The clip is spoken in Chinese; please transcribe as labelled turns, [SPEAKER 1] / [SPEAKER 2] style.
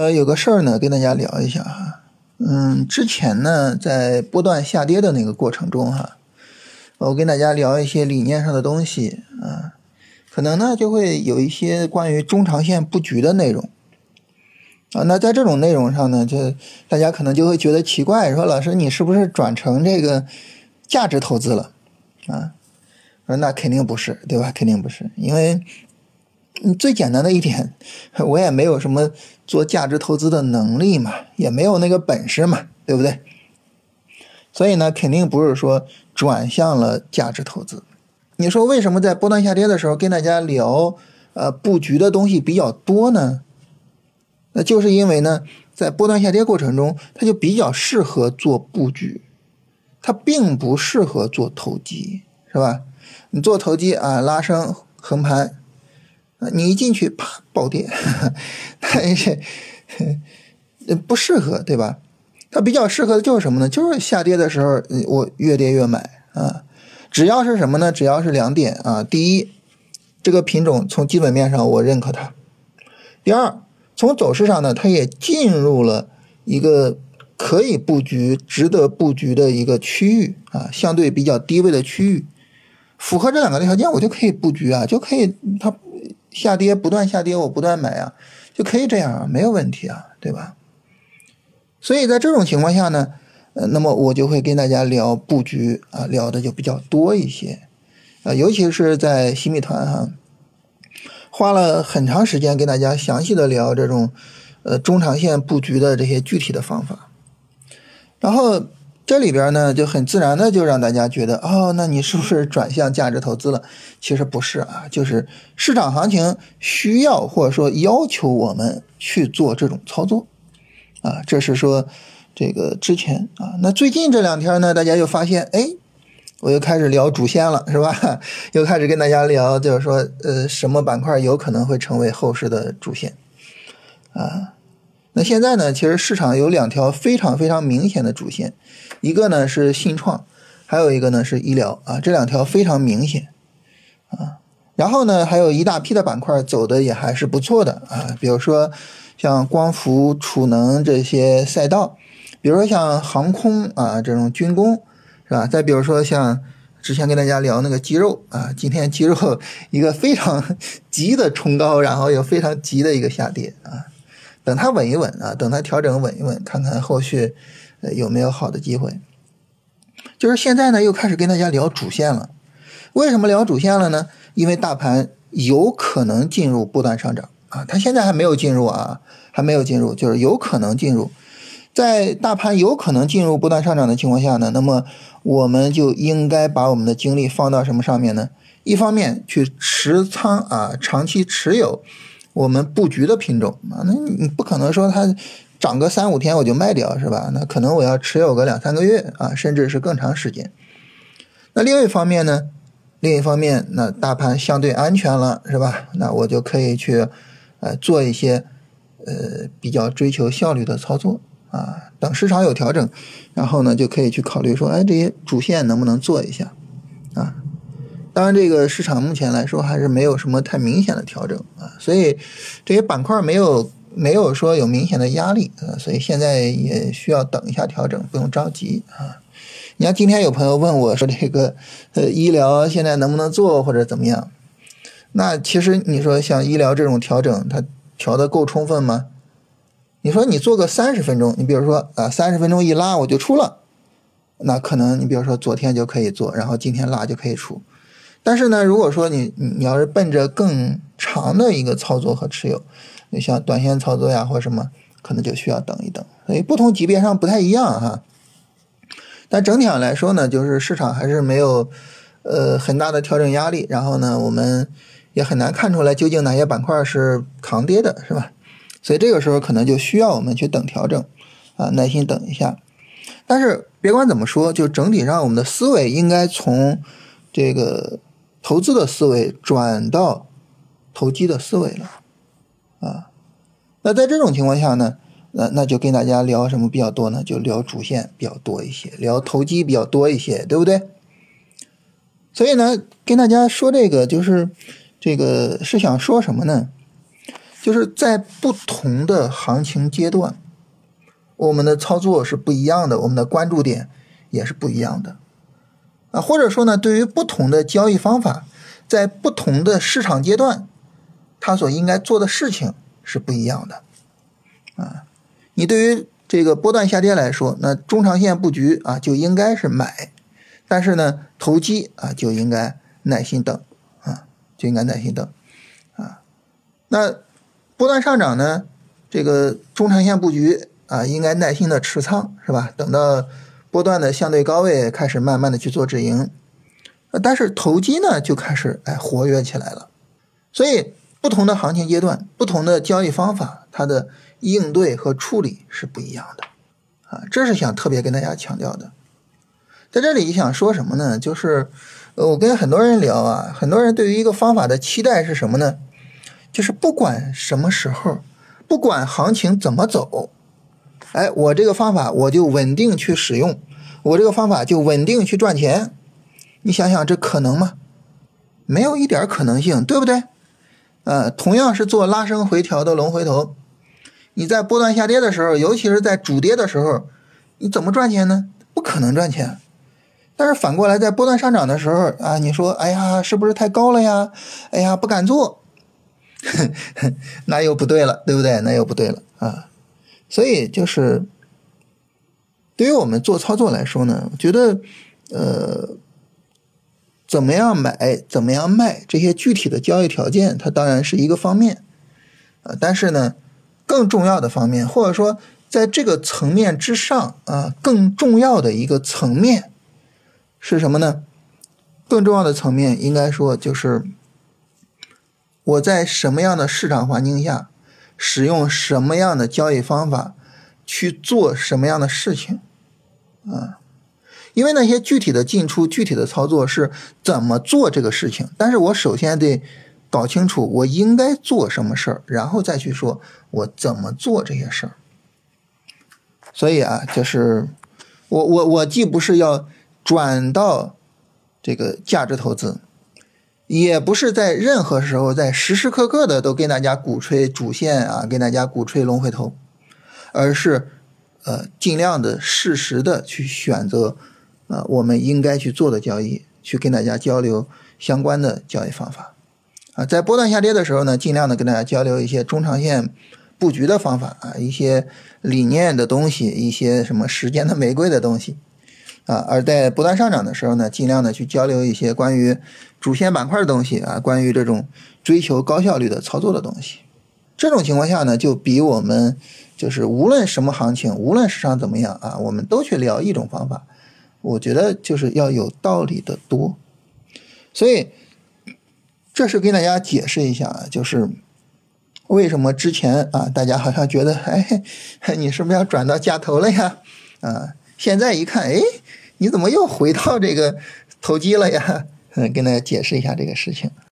[SPEAKER 1] 呃，有个事儿呢，跟大家聊一下哈。嗯，之前呢，在波段下跌的那个过程中哈，我跟大家聊一些理念上的东西啊，可能呢就会有一些关于中长线布局的内容啊。那在这种内容上呢，就大家可能就会觉得奇怪，说老师你是不是转成这个价值投资了啊？那肯定不是，对吧？肯定不是，因为。嗯，最简单的一点，我也没有什么做价值投资的能力嘛，也没有那个本事嘛，对不对？所以呢，肯定不是说转向了价值投资。你说为什么在波段下跌的时候跟大家聊呃布局的东西比较多呢？那就是因为呢，在波段下跌过程中，它就比较适合做布局，它并不适合做投机，是吧？你做投机啊，拉升横盘。你一进去啪暴跌，但是不适合，对吧？它比较适合的就是什么呢？就是下跌的时候，我越跌越买啊。只要是什么呢？只要是两点啊。第一，这个品种从基本面上我认可它；第二，从走势上呢，它也进入了一个可以布局、值得布局的一个区域啊，相对比较低位的区域，符合这两个条件，我就可以布局啊，就可以它。下跌不断下跌，我不断买啊，就可以这样啊，没有问题啊，对吧？所以在这种情况下呢，呃，那么我就会跟大家聊布局啊，聊的就比较多一些啊，尤其是在新米团哈，花了很长时间跟大家详细的聊这种呃中长线布局的这些具体的方法，然后。这里边呢就很自然的就让大家觉得哦，那你是不是转向价值投资了？其实不是啊，就是市场行情需要或者说要求我们去做这种操作啊。这是说这个之前啊，那最近这两天呢，大家又发现哎，我又开始聊主线了，是吧？又开始跟大家聊，就是说呃，什么板块有可能会成为后市的主线啊？那现在呢，其实市场有两条非常非常明显的主线。一个呢是信创，还有一个呢是医疗啊，这两条非常明显啊。然后呢，还有一大批的板块走的也还是不错的啊，比如说像光伏、储能这些赛道，比如说像航空啊这种军工是吧？再比如说像之前跟大家聊那个肌肉啊，今天肌肉 一个非常 急的冲高，然后又非常急的一个下跌啊，等它稳一稳啊，等它调整稳一稳，看看后续。呃，有没有好的机会？就是现在呢，又开始跟大家聊主线了。为什么聊主线了呢？因为大盘有可能进入波段上涨啊，它现在还没有进入啊，还没有进入，就是有可能进入。在大盘有可能进入波段上涨的情况下呢，那么我们就应该把我们的精力放到什么上面呢？一方面去持仓啊，长期持有我们布局的品种啊，那你不可能说它。涨个三五天我就卖掉是吧？那可能我要持有个两三个月啊，甚至是更长时间。那另一方面呢？另一方面，那大盘相对安全了是吧？那我就可以去呃做一些呃比较追求效率的操作啊。等市场有调整，然后呢就可以去考虑说，哎，这些主线能不能做一下啊？当然，这个市场目前来说还是没有什么太明显的调整啊，所以这些板块没有。没有说有明显的压力啊，所以现在也需要等一下调整，不用着急啊。你看今天有朋友问我说这个呃医疗现在能不能做或者怎么样？那其实你说像医疗这种调整，它调的够充分吗？你说你做个三十分钟，你比如说啊三十分钟一拉我就出了，那可能你比如说昨天就可以做，然后今天拉就可以出。但是呢，如果说你你要是奔着更长的一个操作和持有。你像短线操作呀，或什么，可能就需要等一等。所以不同级别上不太一样哈。但整体上来说呢，就是市场还是没有呃很大的调整压力。然后呢，我们也很难看出来究竟哪些板块是扛跌的，是吧？所以这个时候可能就需要我们去等调整啊，耐心等一下。但是别管怎么说，就整体上我们的思维应该从这个投资的思维转到投机的思维了。啊，那在这种情况下呢，那那就跟大家聊什么比较多呢？就聊主线比较多一些，聊投机比较多一些，对不对？所以呢，跟大家说这个就是这个是想说什么呢？就是在不同的行情阶段，我们的操作是不一样的，我们的关注点也是不一样的啊。或者说呢，对于不同的交易方法，在不同的市场阶段，它所应该做的事情是不一样的啊。你对于这个波段下跌来说，那中长线布局啊就应该是买，但是呢，投机啊就应该耐心等啊，就应该耐心等啊。那波段上涨呢，这个中长线布局啊，应该耐心的持仓，是吧？等到波段的相对高位开始慢慢的去做止盈，但是投机呢就开始哎活跃起来了。所以不同的行情阶段，不同的交易方法，它的应对和处理是不一样的啊，这是想特别跟大家强调的。在这里想说什么呢？就是我跟很多人聊啊，很多人对于一个方法的期待是什么呢？就是不管什么时候，不管行情怎么走，哎，我这个方法我就稳定去使用，我这个方法就稳定去赚钱。你想想，这可能吗？没有一点可能性，对不对？呃，同样是做拉升回调的龙回头，你在波段下跌的时候，尤其是在主跌的时候，你怎么赚钱呢？不可能赚钱。但是反过来，在波段上涨的时候啊，你说，哎呀，是不是太高了呀？哎呀，不敢做。那又不对了，对不对？那又不对了啊！所以就是，对于我们做操作来说呢，我觉得，呃，怎么样买，怎么样卖，这些具体的交易条件，它当然是一个方面啊。但是呢，更重要的方面，或者说在这个层面之上啊，更重要的一个层面是什么呢？更重要的层面应该说就是。我在什么样的市场环境下，使用什么样的交易方法，去做什么样的事情，啊？因为那些具体的进出、具体的操作是怎么做这个事情，但是我首先得搞清楚我应该做什么事儿，然后再去说我怎么做这些事儿。所以啊，就是我我我既不是要转到这个价值投资。也不是在任何时候，在时时刻刻的都跟大家鼓吹主线啊，跟大家鼓吹龙回头，而是，呃，尽量的适时的去选择，啊，我们应该去做的交易，去跟大家交流相关的交易方法，啊，在波段下跌的时候呢，尽量的跟大家交流一些中长线布局的方法啊，一些理念的东西，一些什么时间的玫瑰的东西。啊，而在不断上涨的时候呢，尽量的去交流一些关于主线板块的东西啊，关于这种追求高效率的操作的东西。这种情况下呢，就比我们就是无论什么行情，无论市场怎么样啊，我们都去聊一种方法，我觉得就是要有道理的多。所以，这是跟大家解释一下，就是为什么之前啊，大家好像觉得，哎，你是不是要转到价投了呀？啊，现在一看，哎。你怎么又回到这个投机了呀？嗯，跟大家解释一下这个事情。